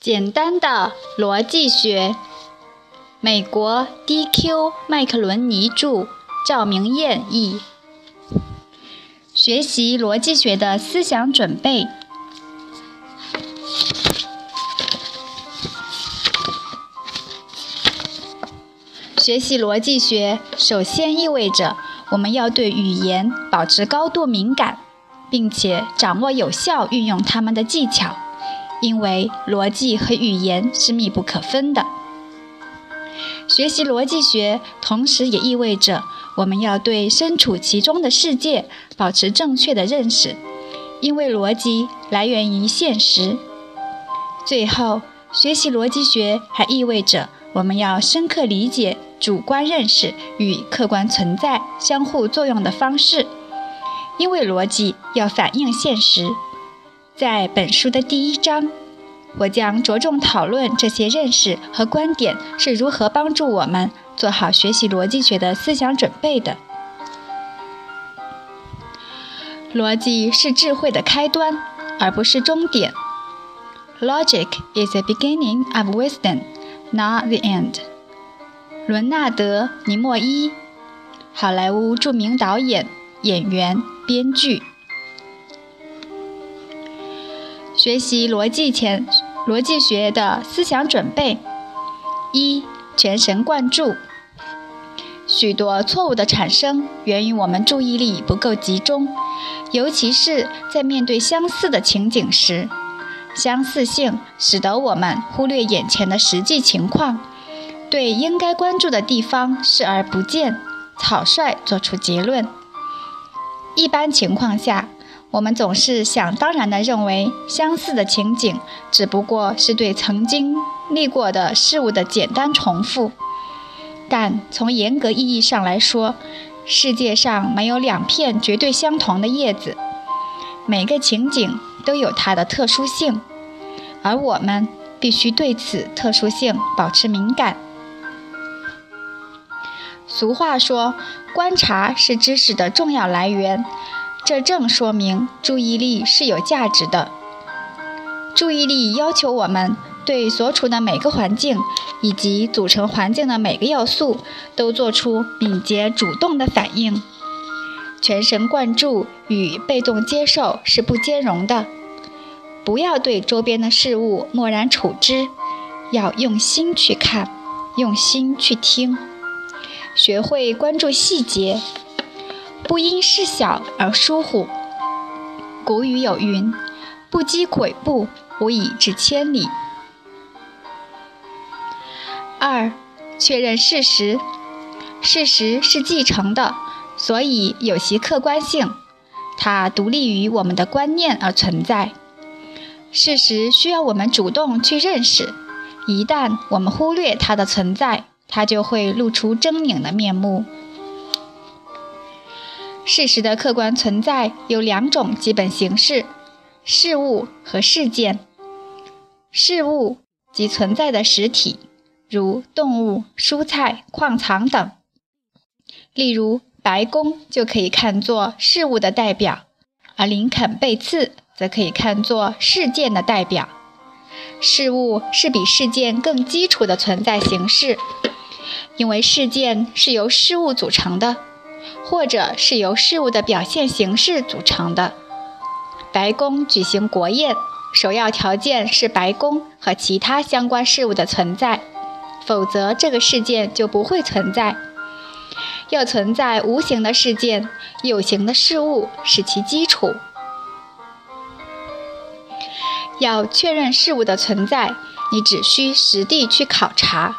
简单的逻辑学，美国 D.Q. 麦克伦尼著，赵明彦译。学习逻辑学的思想准备。学习逻辑学，首先意味着我们要对语言保持高度敏感，并且掌握有效运用它们的技巧。因为逻辑和语言是密不可分的。学习逻辑学，同时也意味着我们要对身处其中的世界保持正确的认识，因为逻辑来源于现实。最后，学习逻辑学还意味着我们要深刻理解主观认识与客观存在相互作用的方式，因为逻辑要反映现实。在本书的第一章，我将着重讨论这些认识和观点是如何帮助我们做好学习逻辑学的思想准备的。逻辑是智慧的开端，而不是终点。Logic is the beginning of wisdom, not the end。伦纳德·尼莫伊，好莱坞著名导演、演员、编剧。学习逻辑前，逻辑学的思想准备：一、全神贯注。许多错误的产生源于我们注意力不够集中，尤其是在面对相似的情景时。相似性使得我们忽略眼前的实际情况，对应该关注的地方视而不见，草率做出结论。一般情况下。我们总是想当然地认为，相似的情景只不过是对曾经历过的事物的简单重复。但从严格意义上来说，世界上没有两片绝对相同的叶子，每个情景都有它的特殊性，而我们必须对此特殊性保持敏感。俗话说：“观察是知识的重要来源。”这正说明注意力是有价值的。注意力要求我们对所处的每个环境以及组成环境的每个要素都做出敏捷主动的反应。全神贯注与被动接受是不兼容的。不要对周边的事物漠然处之，要用心去看，用心去听，学会关注细节。不因事小而疏忽。古语有云：“不积跬步，无以至千里。”二、确认事实。事实是继承的，所以有其客观性，它独立于我们的观念而存在。事实需要我们主动去认识，一旦我们忽略它的存在，它就会露出狰狞的面目。事实的客观存在有两种基本形式：事物和事件。事物即存在的实体，如动物、蔬菜、矿藏等。例如，白宫就可以看作事物的代表，而林肯被刺则可以看作事件的代表。事物是比事件更基础的存在形式，因为事件是由事物组成的。或者是由事物的表现形式组成的。白宫举行国宴，首要条件是白宫和其他相关事物的存在，否则这个事件就不会存在。要存在无形的事件，有形的事物是其基础。要确认事物的存在，你只需实地去考察。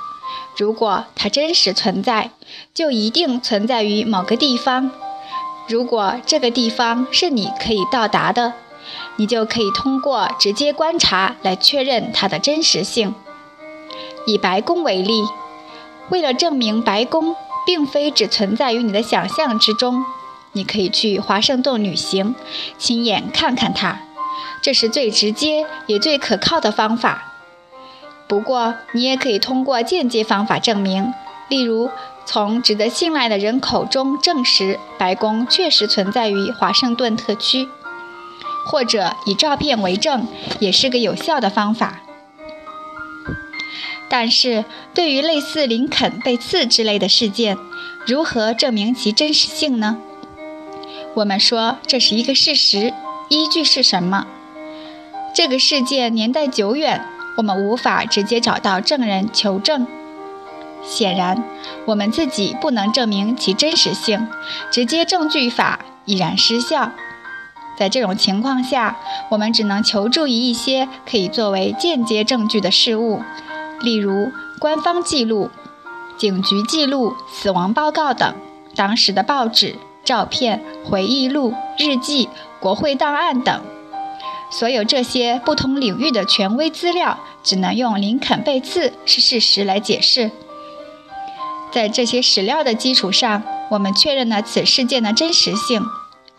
如果它真实存在，就一定存在于某个地方。如果这个地方是你可以到达的，你就可以通过直接观察来确认它的真实性。以白宫为例，为了证明白宫并非只存在于你的想象之中，你可以去华盛顿旅行，亲眼看看它。这是最直接也最可靠的方法。不过，你也可以通过间接方法证明，例如从值得信赖的人口中证实白宫确实存在于华盛顿特区，或者以照片为证，也是个有效的方法。但是对于类似林肯被刺之类的事件，如何证明其真实性呢？我们说这是一个事实，依据是什么？这个事件年代久远，我们无法直接找到证人求证。显然，我们自己不能证明其真实性，直接证据法已然失效。在这种情况下，我们只能求助于一些可以作为间接证据的事物，例如官方记录、警局记录、死亡报告等，当时的报纸、照片、回忆录、日记、国会档案等。所有这些不同领域的权威资料，只能用林肯被刺是事实来解释。在这些史料的基础上，我们确认了此事件的真实性。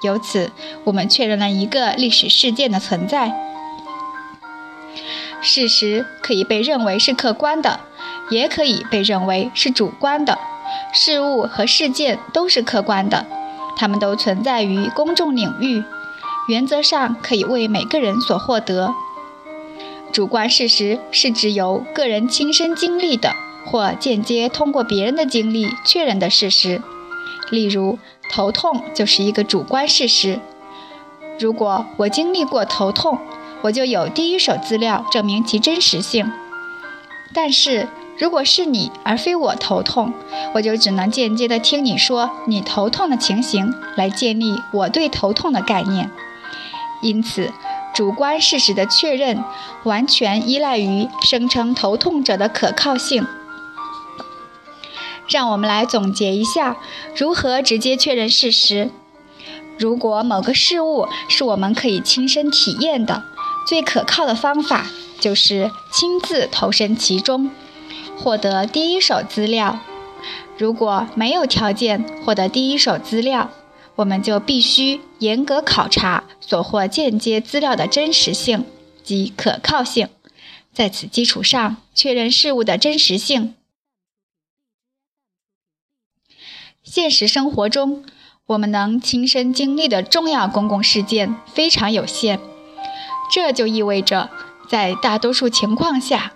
由此，我们确认了一个历史事件的存在。事实可以被认为是客观的，也可以被认为是主观的。事物和事件都是客观的，它们都存在于公众领域，原则上可以为每个人所获得。主观事实是指由个人亲身经历的，或间接通过别人的经历确认的事实。例如，头痛就是一个主观事实。如果我经历过头痛，我就有第一手资料证明其真实性。但是，如果是你而非我头痛，我就只能间接地听你说你头痛的情形来建立我对头痛的概念。因此，主观事实的确认完全依赖于声称头痛者的可靠性。让我们来总结一下如何直接确认事实。如果某个事物是我们可以亲身体验的，最可靠的方法就是亲自投身其中，获得第一手资料。如果没有条件获得第一手资料，我们就必须严格考察所获间接资料的真实性及可靠性，在此基础上确认事物的真实性。现实生活中，我们能亲身经历的重要公共事件非常有限，这就意味着，在大多数情况下，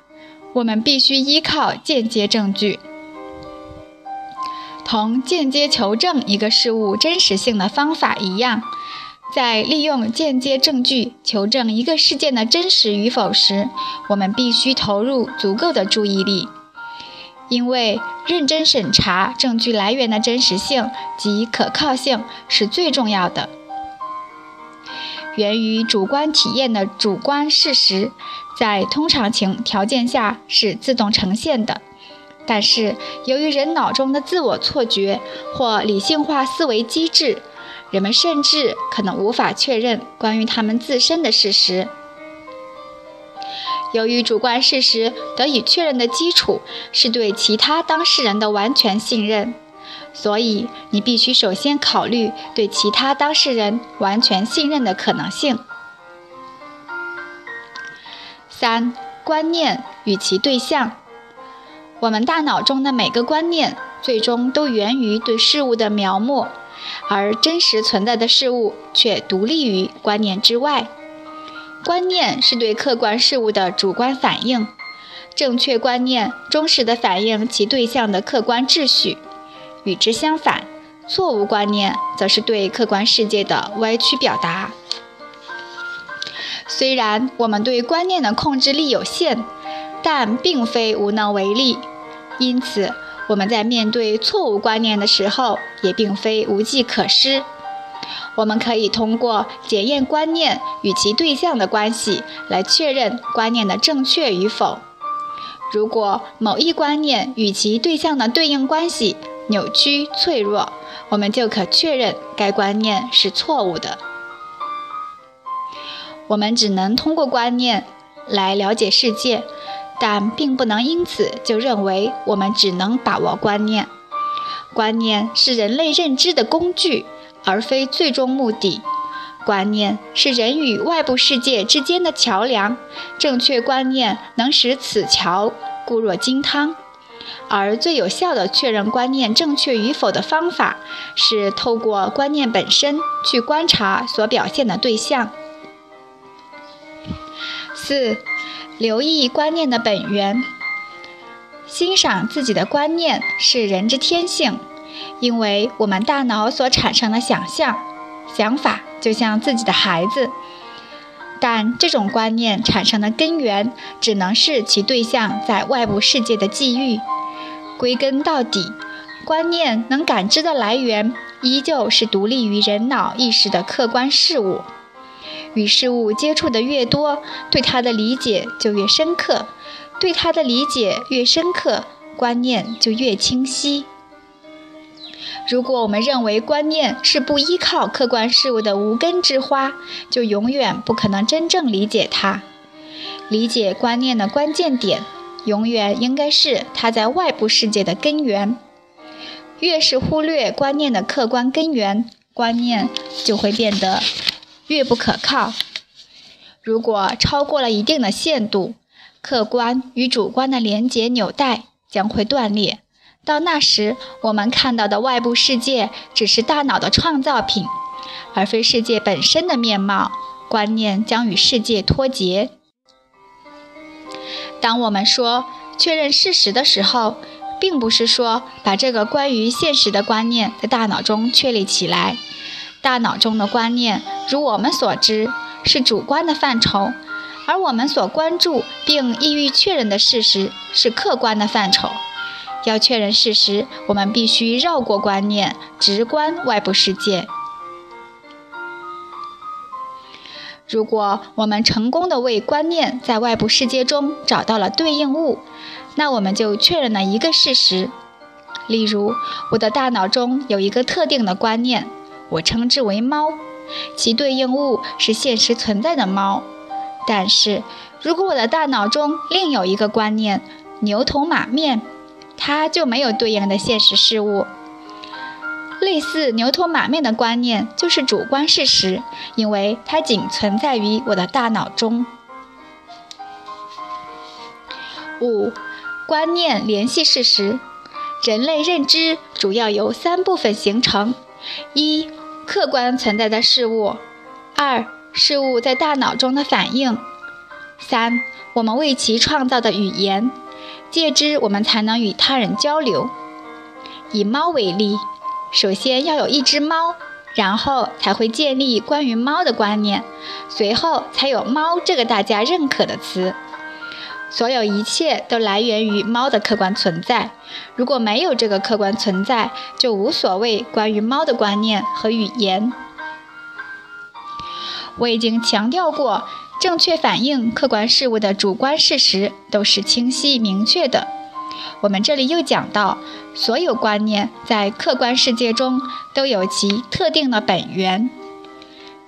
我们必须依靠间接证据。同间接求证一个事物真实性的方法一样，在利用间接证据求证一个事件的真实与否时，我们必须投入足够的注意力。因为认真审查证据来源的真实性及可靠性是最重要的。源于主观体验的主观事实，在通常情条件下是自动呈现的，但是由于人脑中的自我错觉或理性化思维机制，人们甚至可能无法确认关于他们自身的事实。由于主观事实得以确认的基础是对其他当事人的完全信任，所以你必须首先考虑对其他当事人完全信任的可能性。三、观念与其对象。我们大脑中的每个观念最终都源于对事物的描摹，而真实存在的事物却独立于观念之外。观念是对客观事物的主观反应，正确观念忠实地反映其对象的客观秩序；与之相反，错误观念则是对客观世界的歪曲表达。虽然我们对观念的控制力有限，但并非无能为力。因此，我们在面对错误观念的时候，也并非无计可施。我们可以通过检验观念与其对象的关系来确认观念的正确与否。如果某一观念与其对象的对应关系扭曲脆弱，我们就可确认该观念是错误的。我们只能通过观念来了解世界，但并不能因此就认为我们只能把握观念。观念是人类认知的工具。而非最终目的。观念是人与外部世界之间的桥梁，正确观念能使此桥固若金汤。而最有效的确认观念正确与否的方法，是透过观念本身去观察所表现的对象。四、留意观念的本源。欣赏自己的观念是人之天性，因为我们大脑所产生的想象、想法就像自己的孩子。但这种观念产生的根源，只能是其对象在外部世界的际遇。归根到底，观念能感知的来源，依旧是独立于人脑意识的客观事物。与事物接触的越多，对它的理解就越深刻；对它的理解越深刻，观念就越清晰。如果我们认为观念是不依靠客观事物的无根之花，就永远不可能真正理解它。理解观念的关键点，永远应该是它在外部世界的根源。越是忽略观念的客观根源，观念就会变得越不可靠。如果超过了一定的限度，客观与主观的连结纽带将会断裂。到那时，我们看到的外部世界只是大脑的创造品，而非世界本身的面貌。观念将与世界脱节。当我们说确认事实的时候，并不是说把这个关于现实的观念在大脑中确立起来。大脑中的观念，如我们所知，是主观的范畴，而我们所关注并意欲确认的事实是客观的范畴。要确认事实，我们必须绕过观念，直观外部世界。如果我们成功的为观念在外部世界中找到了对应物，那我们就确认了一个事实。例如，我的大脑中有一个特定的观念，我称之为猫，其对应物是现实存在的猫。但是，如果我的大脑中另有一个观念，牛头马面。它就没有对应的现实事物。类似牛头马面的观念就是主观事实，因为它仅存在于我的大脑中。五、观念联系事实。人类认知主要由三部分形成：一、客观存在的事物；二、事物在大脑中的反应；三、我们为其创造的语言。借之，我们才能与他人交流。以猫为例，首先要有一只猫，然后才会建立关于猫的观念，随后才有“猫”这个大家认可的词。所有一切都来源于猫的客观存在。如果没有这个客观存在，就无所谓关于猫的观念和语言。我已经强调过。正确反映客观事物的主观事实都是清晰明确的。我们这里又讲到，所有观念在客观世界中都有其特定的本源。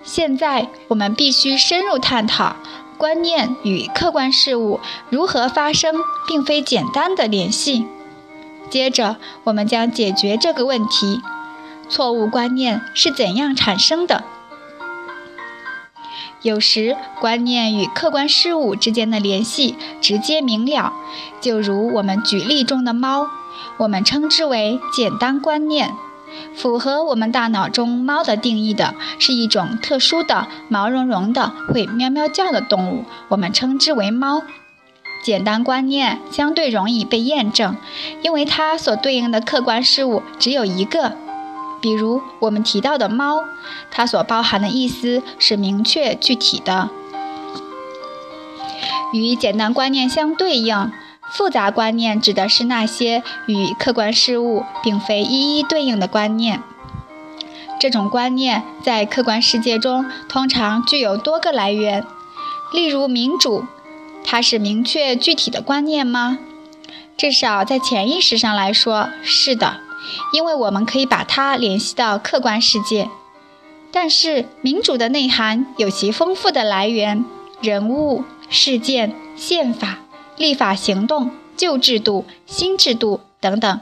现在我们必须深入探讨观念与客观事物如何发生，并非简单的联系。接着，我们将解决这个问题：错误观念是怎样产生的？有时，观念与客观事物之间的联系直接明了，就如我们举例中的猫，我们称之为简单观念。符合我们大脑中猫的定义的是一种特殊的毛茸茸的会喵喵叫的动物，我们称之为猫。简单观念相对容易被验证，因为它所对应的客观事物只有一个。比如我们提到的猫，它所包含的意思是明确具体的。与简单观念相对应，复杂观念指的是那些与客观事物并非一一对应的观念。这种观念在客观世界中通常具有多个来源。例如民主，它是明确具体的观念吗？至少在潜意识上来说，是的。因为我们可以把它联系到客观世界，但是民主的内涵有其丰富的来源：人物、事件、宪法、立法行动、旧制度、新制度等等。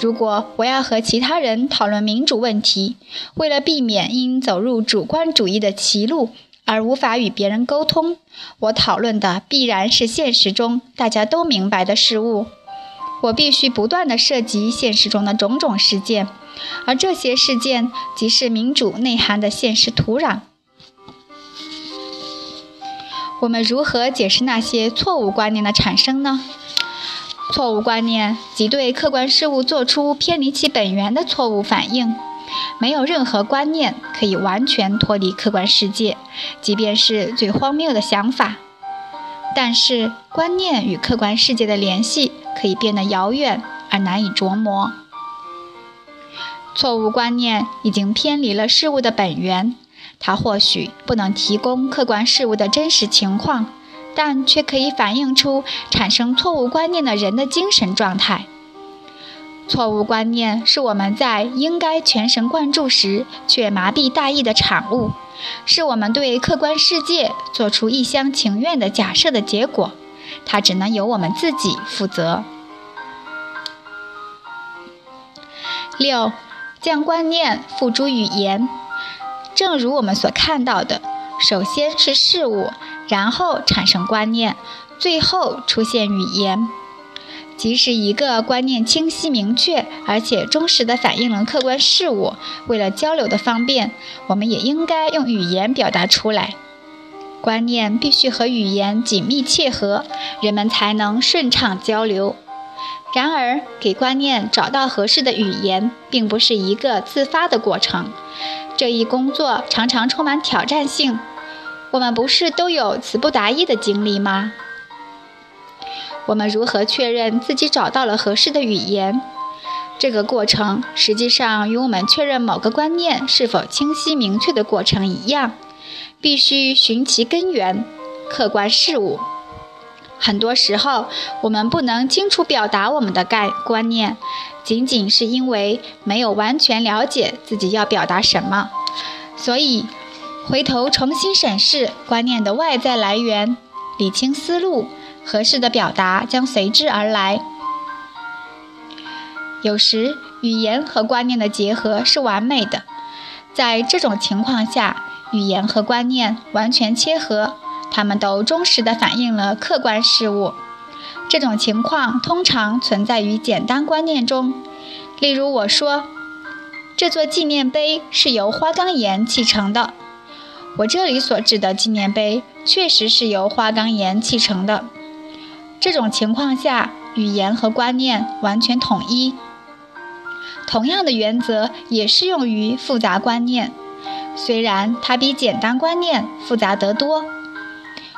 如果我要和其他人讨论民主问题，为了避免因走入主观主义的歧路而无法与别人沟通，我讨论的必然是现实中大家都明白的事物。我必须不断地涉及现实中的种种事件，而这些事件即是民主内涵的现实土壤。我们如何解释那些错误观念的产生呢？错误观念即对客观事物做出偏离其本源的错误反应。没有任何观念可以完全脱离客观世界，即便是最荒谬的想法。但是，观念与客观世界的联系可以变得遥远而难以琢磨。错误观念已经偏离了事物的本源，它或许不能提供客观事物的真实情况，但却可以反映出产生错误观念的人的精神状态。错误观念是我们在应该全神贯注时却麻痹大意的产物，是我们对客观世界做出一厢情愿的假设的结果。它只能由我们自己负责。六。将观念付诸语言，正如我们所看到的，首先是事物，然后产生观念，最后出现语言。即使一个观念清晰明确，而且忠实地反映了客观事物，为了交流的方便，我们也应该用语言表达出来。观念必须和语言紧密切合，人们才能顺畅交流。然而，给观念找到合适的语言，并不是一个自发的过程。这一工作常常充满挑战性。我们不是都有词不达意的经历吗？我们如何确认自己找到了合适的语言？这个过程实际上与我们确认某个观念是否清晰明确的过程一样，必须寻其根源——客观事物。很多时候，我们不能清楚表达我们的概观念，仅仅是因为没有完全了解自己要表达什么。所以，回头重新审视观念的外在来源，理清思路，合适的表达将随之而来。有时，语言和观念的结合是完美的，在这种情况下，语言和观念完全切合。他们都忠实地反映了客观事物。这种情况通常存在于简单观念中。例如，我说这座纪念碑是由花岗岩砌成的。我这里所指的纪念碑确实是由花岗岩砌成的。这种情况下，语言和观念完全统一。同样的原则也适用于复杂观念，虽然它比简单观念复杂得多。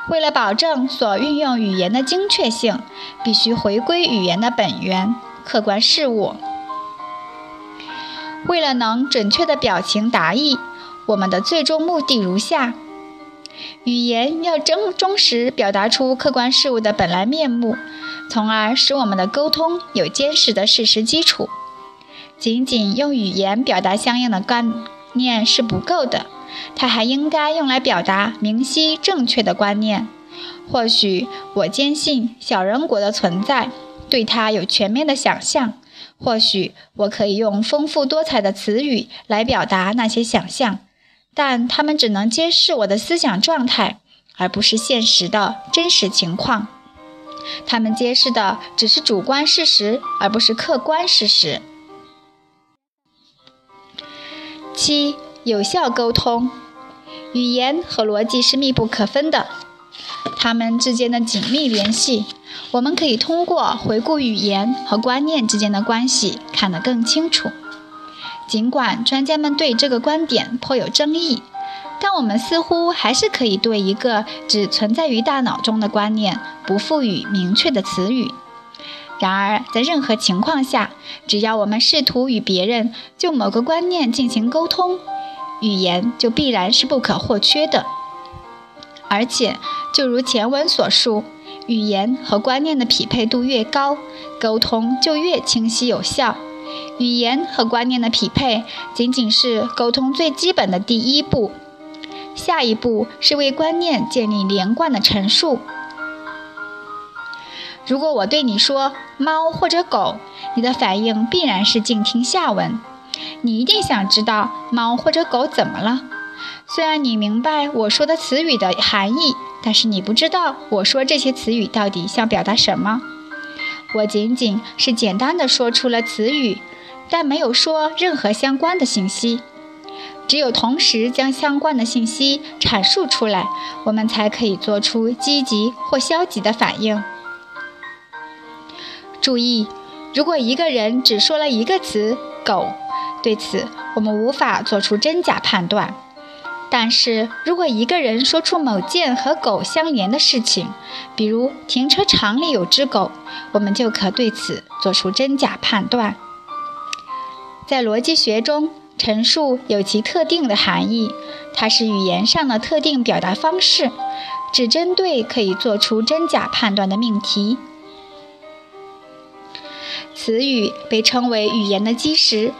为了保证所运用语言的精确性，必须回归语言的本源——客观事物。为了能准确地表情达意，我们的最终目的如下：语言要真忠实表达出客观事物的本来面目，从而使我们的沟通有坚实的事实基础。仅仅用语言表达相应的概念是不够的。它还应该用来表达明晰正确的观念。或许我坚信小人国的存在，对它有全面的想象。或许我可以用丰富多彩的词语来表达那些想象，但它们只能揭示我的思想状态，而不是现实的真实情况。它们揭示的只是主观事实，而不是客观事实。七。有效沟通，语言和逻辑是密不可分的，它们之间的紧密联系，我们可以通过回顾语言和观念之间的关系看得更清楚。尽管专家们对这个观点颇有争议，但我们似乎还是可以对一个只存在于大脑中的观念不赋予明确的词语。然而，在任何情况下，只要我们试图与别人就某个观念进行沟通，语言就必然是不可或缺的，而且，就如前文所述，语言和观念的匹配度越高，沟通就越清晰有效。语言和观念的匹配仅仅是沟通最基本的第一步，下一步是为观念建立连贯的陈述。如果我对你说“猫”或者“狗”，你的反应必然是静听下文。你一定想知道猫或者狗怎么了。虽然你明白我说的词语的含义，但是你不知道我说这些词语到底想表达什么。我仅仅是简单的说出了词语，但没有说任何相关的信息。只有同时将相关的信息阐述出来，我们才可以做出积极或消极的反应。注意，如果一个人只说了一个词“狗”，对此我们无法做出真假判断。但是如果一个人说出某件和狗相连的事情，比如停车场里有只狗，我们就可对此做出真假判断。在逻辑学中，陈述有其特定的含义，它是语言上的特定表达方式，只针对可以做出真假判断的命题。词语被称为语言的基石，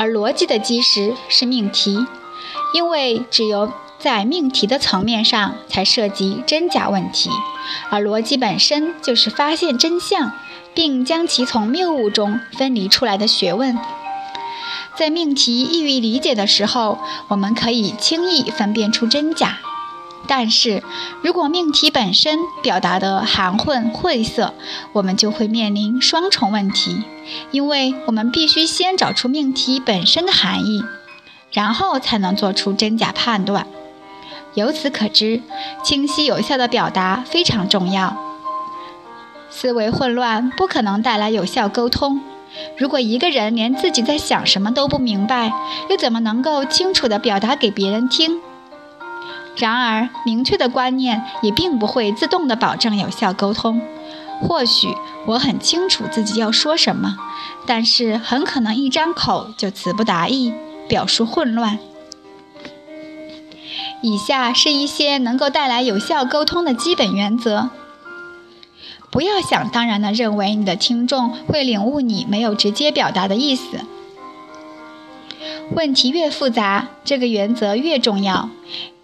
而逻辑的基石是命题。因为只有在命题的层面上才涉及真假问题，而逻辑本身就是发现真相，并将其从谬误中分离出来的学问。在命题易于理解的时候，我们可以轻易分辨出真假；但是如果命题本身表达的含混晦涩，我们就会面临双重问题，因为我们必须先找出命题本身的含义。然后才能做出真假判断。由此可知，清晰有效的表达非常重要。思维混乱不可能带来有效沟通。如果一个人连自己在想什么都不明白，又怎么能够清楚地表达给别人听？然而，明确的观念也并不会自动地保证有效沟通。或许我很清楚自己要说什么，但是很可能一张口就词不达意。表述混乱。以下是一些能够带来有效沟通的基本原则：不要想当然地认为你的听众会领悟你没有直接表达的意思。问题越复杂，这个原则越重要。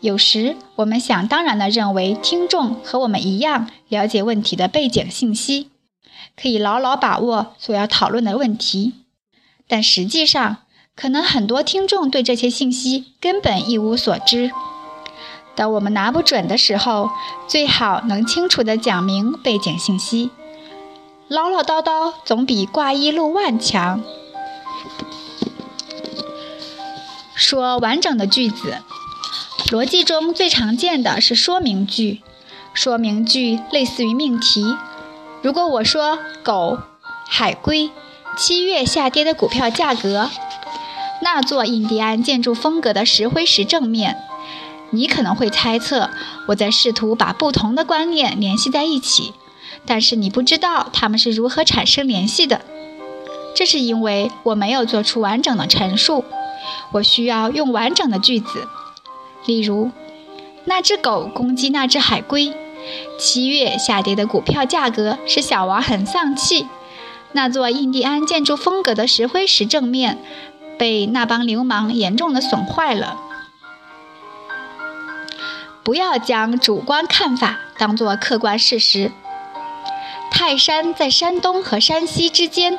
有时我们想当然地认为听众和我们一样了解问题的背景信息，可以牢牢把握所要讨论的问题，但实际上。可能很多听众对这些信息根本一无所知。当我们拿不准的时候，最好能清楚地讲明背景信息。唠唠叨叨总比挂一漏万强。说完整的句子，逻辑中最常见的是说明句。说明句类似于命题。如果我说“狗、海龟、七月下跌的股票价格”。那座印第安建筑风格的石灰石正面，你可能会猜测我在试图把不同的观念联系在一起，但是你不知道它们是如何产生联系的。这是因为我没有做出完整的陈述，我需要用完整的句子。例如，那只狗攻击那只海龟，七月下跌的股票价格使小王很丧气，那座印第安建筑风格的石灰石正面。被那帮流氓严重的损坏了。不要将主观看法当作客观事实。泰山在山东和山西之间，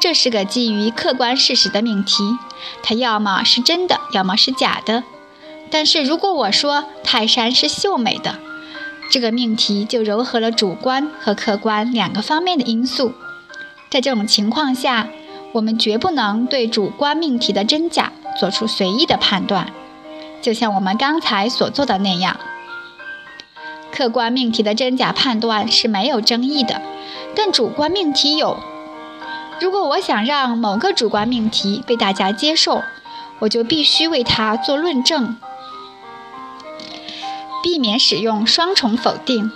这是个基于客观事实的命题，它要么是真的，要么是假的。但是如果我说泰山是秀美的，这个命题就糅合了主观和客观两个方面的因素。在这种情况下，我们绝不能对主观命题的真假做出随意的判断，就像我们刚才所做的那样。客观命题的真假判断是没有争议的，但主观命题有。如果我想让某个主观命题被大家接受，我就必须为它做论证。避免使用双重否定，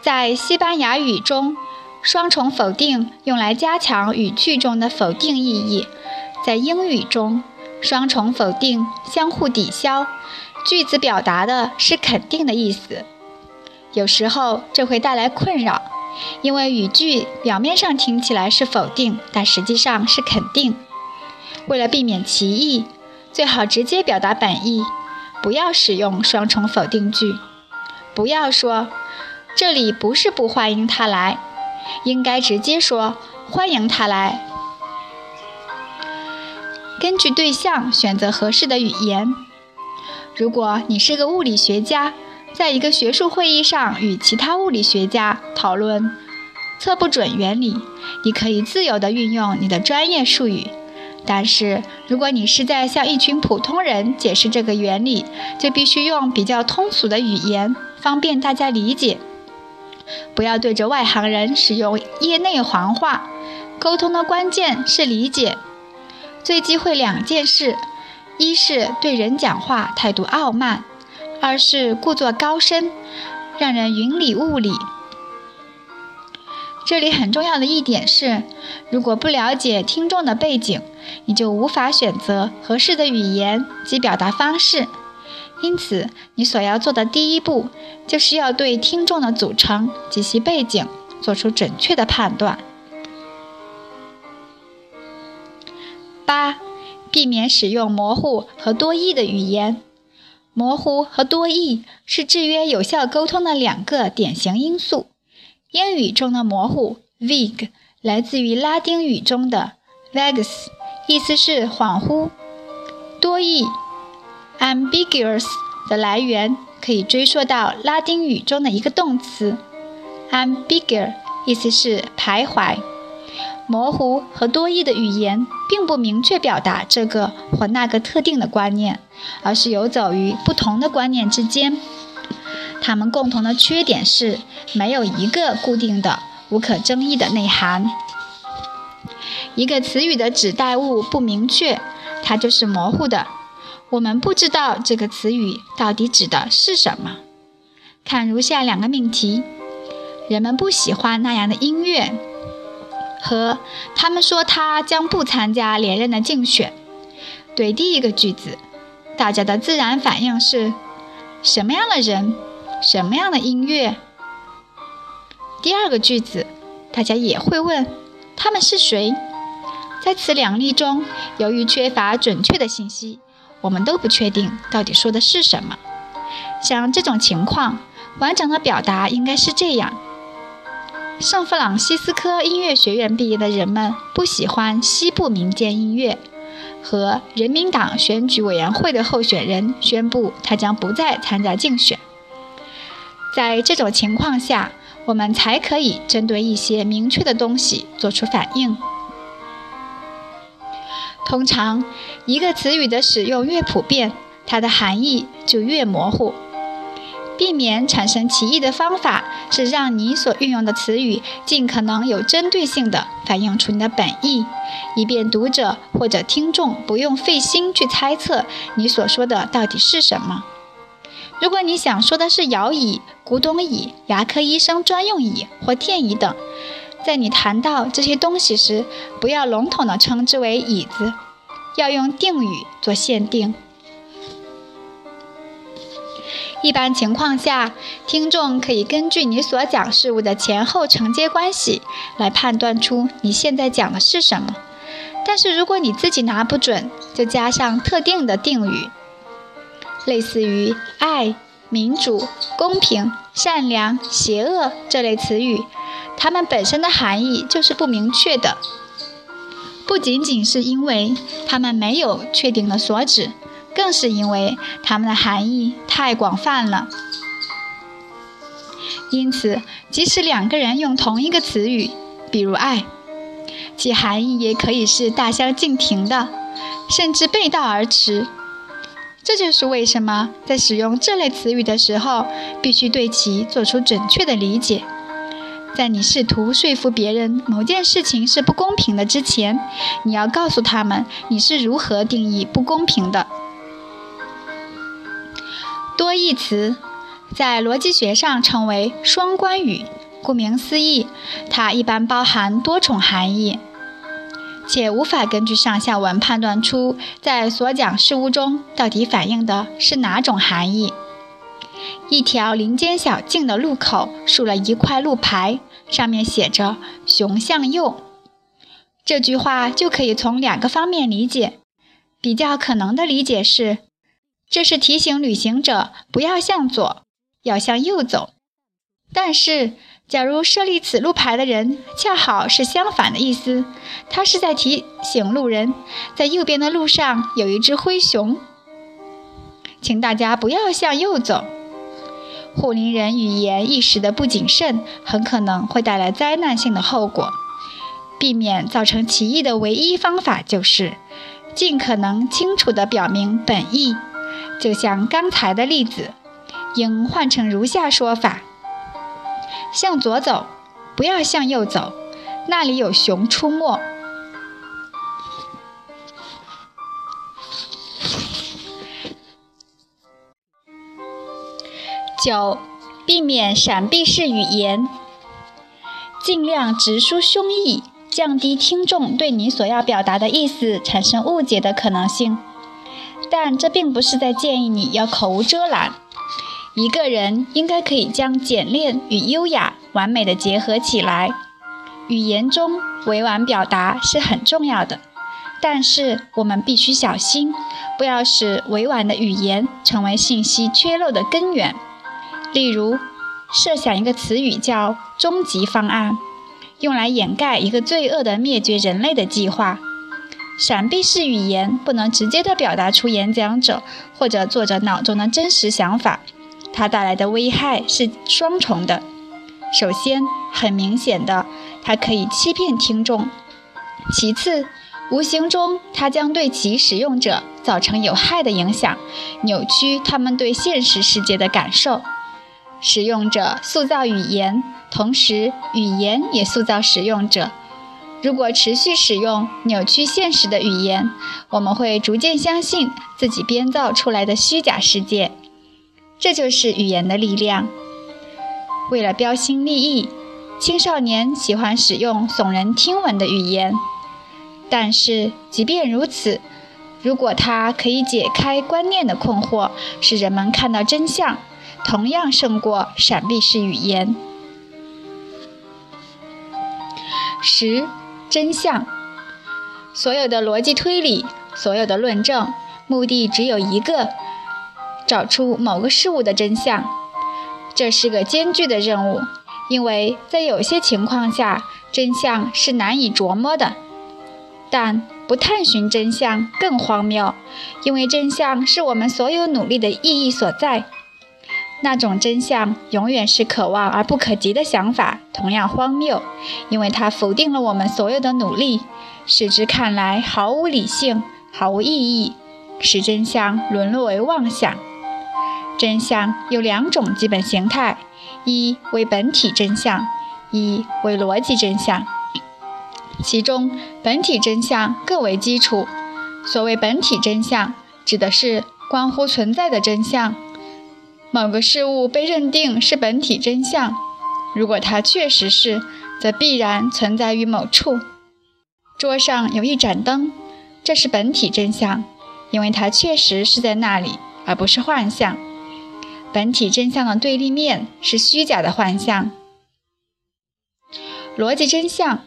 在西班牙语中。双重否定用来加强语句中的否定意义，在英语中，双重否定相互抵消，句子表达的是肯定的意思。有时候这会带来困扰，因为语句表面上听起来是否定，但实际上是肯定。为了避免歧义，最好直接表达本意，不要使用双重否定句。不要说“这里不是不欢迎他来”。应该直接说欢迎他来。根据对象选择合适的语言。如果你是个物理学家，在一个学术会议上与其他物理学家讨论测不准原理，你可以自由地运用你的专业术语。但是，如果你是在向一群普通人解释这个原理，就必须用比较通俗的语言，方便大家理解。不要对着外行人使用业内行话。沟通的关键是理解。最忌讳两件事：一是对人讲话态度傲慢；二是故作高深，让人云里雾里。这里很重要的一点是，如果不了解听众的背景，你就无法选择合适的语言及表达方式。因此，你所要做的第一步，就是要对听众的组成及其背景做出准确的判断。八、避免使用模糊和多义的语言。模糊和多义是制约有效沟通的两个典型因素。英语中的模糊 （vague） 来自于拉丁语中的 vagus，意思是恍惚。多义 （ambiguous） 的来源可以追溯到拉丁语中的一个动词 ambiguous，意思是徘徊。模糊和多义的语言并不明确表达这个或那个特定的观念，而是游走于不同的观念之间。它们共同的缺点是没有一个固定的、无可争议的内涵。一个词语的指代物不明确，它就是模糊的。我们不知道这个词语到底指的是什么。看如下两个命题：人们不喜欢那样的音乐，和他们说他将不参加连任的竞选。对第一个句子，大家的自然反应是什么样的人？什么样的音乐？第二个句子，大家也会问他们是谁。在此两例中，由于缺乏准确的信息，我们都不确定到底说的是什么。像这种情况，完整的表达应该是这样：圣弗朗西斯科音乐学院毕业的人们不喜欢西部民间音乐。和人民党选举委员会的候选人宣布，他将不再参加竞选。在这种情况下，我们才可以针对一些明确的东西做出反应。通常，一个词语的使用越普遍，它的含义就越模糊。避免产生歧义的方法是让你所运用的词语尽可能有针对性地反映出你的本意，以便读者或者听众不用费心去猜测你所说的到底是什么。如果你想说的是摇椅、古董椅、牙科医生专用椅或电椅等，在你谈到这些东西时，不要笼统地称之为椅子，要用定语做限定。一般情况下，听众可以根据你所讲事物的前后承接关系来判断出你现在讲的是什么。但是如果你自己拿不准，就加上特定的定语。类似于爱、民主、公平、善良、邪恶这类词语，它们本身的含义就是不明确的，不仅仅是因为它们没有确定的所指，更是因为它们的含义太广泛了。因此，即使两个人用同一个词语，比如爱，其含义也可以是大相径庭的，甚至背道而驰。这就是为什么在使用这类词语的时候，必须对其做出准确的理解。在你试图说服别人某件事情是不公平的之前，你要告诉他们你是如何定义不公平的。多义词在逻辑学上称为双关语，顾名思义，它一般包含多重含义。且无法根据上下文判断出在所讲事物中到底反映的是哪种含义。一条林间小径的路口竖了一块路牌，上面写着“熊向右”。这句话就可以从两个方面理解。比较可能的理解是，这是提醒旅行者不要向左，要向右走。但是，假如设立此路牌的人恰好是相反的意思，他是在提醒路人，在右边的路上有一只灰熊，请大家不要向右走。护林人语言一时的不谨慎，很可能会带来灾难性的后果。避免造成歧义的唯一方法就是尽可能清楚地表明本意。就像刚才的例子，应换成如下说法。向左走，不要向右走，那里有熊出没。九，避免闪避式语言，尽量直抒胸臆，降低听众对你所要表达的意思产生误解的可能性。但这并不是在建议你要口无遮拦。一个人应该可以将简练与优雅完美的结合起来。语言中委婉表达是很重要的，但是我们必须小心，不要使委婉的语言成为信息缺漏的根源。例如，设想一个词语叫“终极方案”，用来掩盖一个罪恶的灭绝人类的计划。闪避式语言不能直接地表达出演讲者或者作者脑中的真实想法，它带来的危害是双重的。首先，很明显的，它可以欺骗听众；其次，无形中它将对其使用者造成有害的影响，扭曲他们对现实世界的感受。使用者塑造语言，同时语言也塑造使用者。如果持续使用扭曲现实的语言，我们会逐渐相信自己编造出来的虚假世界。这就是语言的力量。为了标新立异，青少年喜欢使用耸人听闻的语言。但是，即便如此，如果它可以解开观念的困惑，使人们看到真相。同样胜过闪避式语言。十、真相。所有的逻辑推理，所有的论证，目的只有一个：找出某个事物的真相。这是个艰巨的任务，因为在有些情况下，真相是难以琢磨的。但不探寻真相更荒谬，因为真相是我们所有努力的意义所在。那种真相永远是可望而不可及的想法，同样荒谬，因为它否定了我们所有的努力，使之看来毫无理性、毫无意义，使真相沦落为妄想。真相有两种基本形态：一为本体真相，一为逻辑真相。其中，本体真相更为基础。所谓本体真相，指的是关乎存在的真相。某个事物被认定是本体真相，如果它确实是，则必然存在于某处。桌上有一盏灯，这是本体真相，因为它确实是在那里，而不是幻象。本体真相的对立面是虚假的幻象。逻辑真相，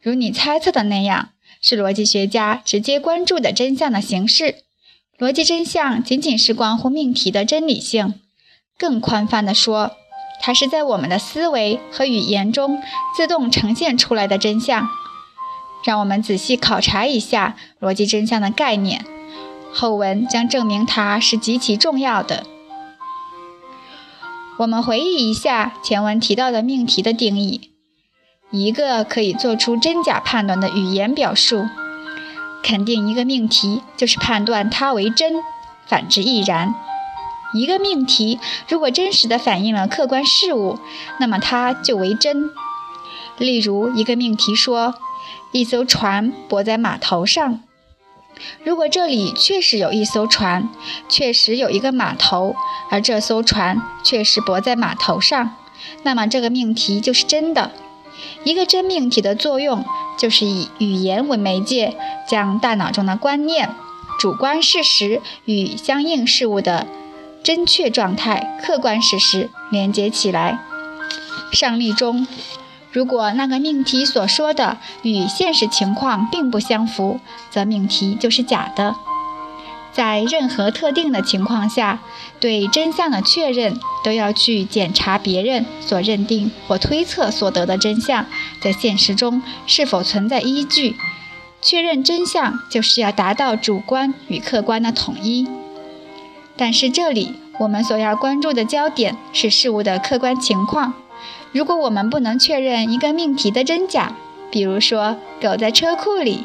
如你猜测的那样，是逻辑学家直接关注的真相的形式。逻辑真相仅仅是关乎命题的真理性。更宽泛地说，它是在我们的思维和语言中自动呈现出来的真相。让我们仔细考察一下逻辑真相的概念，后文将证明它是极其重要的。我们回忆一下前文提到的命题的定义：一个可以做出真假判断的语言表述。肯定一个命题，就是判断它为真；反之亦然。一个命题如果真实的反映了客观事物，那么它就为真。例如，一个命题说一艘船泊在码头上。如果这里确实有一艘船，确实有一个码头，而这艘船确实泊在码头上，那么这个命题就是真的。一个真命题的作用，就是以语言为媒介，将大脑中的观念、主观事实与相应事物的。真确状态、客观事实连接起来。上例中，如果那个命题所说的与现实情况并不相符，则命题就是假的。在任何特定的情况下，对真相的确认都要去检查别人所认定或推测所得的真相在现实中是否存在依据。确认真相就是要达到主观与客观的统一。但是这里我们所要关注的焦点是事物的客观情况。如果我们不能确认一个命题的真假，比如说狗在车库里，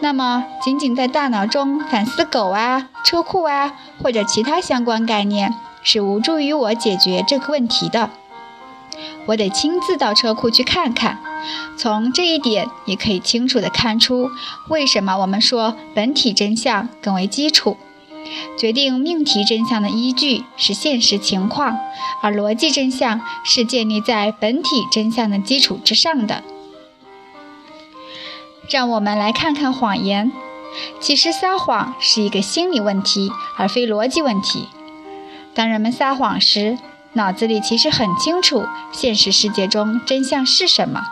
那么仅仅在大脑中反思狗啊、车库啊或者其他相关概念是无助于我解决这个问题的。我得亲自到车库去看看。从这一点也可以清楚地看出，为什么我们说本体真相更为基础。决定命题真相的依据是现实情况，而逻辑真相是建立在本体真相的基础之上的。让我们来看看谎言。其实撒谎是一个心理问题，而非逻辑问题。当人们撒谎时，脑子里其实很清楚现实世界中真相是什么，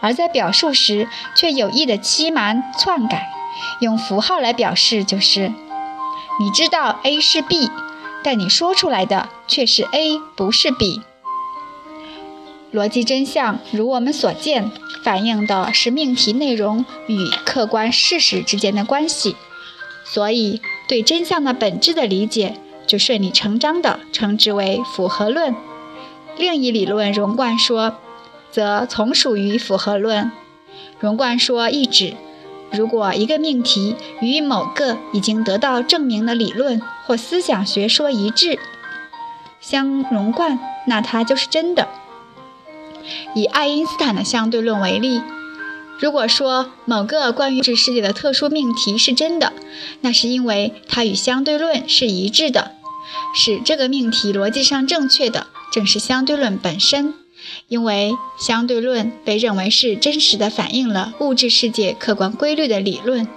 而在表述时却有意的欺瞒篡改，用符号来表示就是：你知道 A 是 B，但你说出来的却是 A 不是 B。逻辑真相，如我们所见，反映的是命题内容与客观事实之间的关系，所以对真相的本质的理解，就顺理成章地称之为符合论。另一理论荣贯说，则从属于符合论。荣贯说一指，如果一个命题与某个已经得到证明的理论或思想学说一致，相融贯，那它就是真的。以爱因斯坦的相对论为例，如果说某个关于这世界的特殊命题是真的，那是因为它与相对论是一致的。使这个命题逻辑上正确的，正是相对论本身，因为相对论被认为是真实的反映了物质世界客观规律的理论，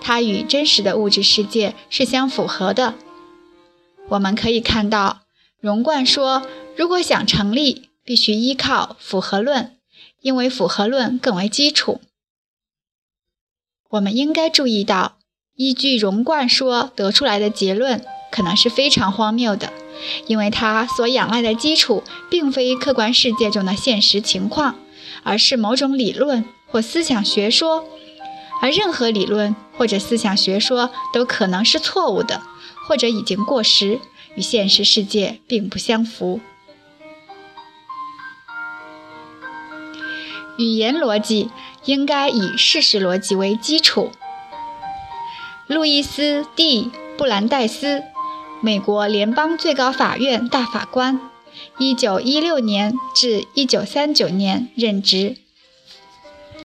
它与真实的物质世界是相符合的。我们可以看到，荣贯说，如果想成立。必须依靠符合论，因为符合论更为基础。我们应该注意到，依据荣贯说得出来的结论可能是非常荒谬的，因为他所仰赖的基础并非客观世界中的现实情况，而是某种理论或思想学说。而任何理论或者思想学说都可能是错误的，或者已经过时，与现实世界并不相符。语言逻辑应该以事实逻辑为基础。路易斯 ·D· 布兰代斯，美国联邦最高法院大法官一九一六年至一九三九年任职。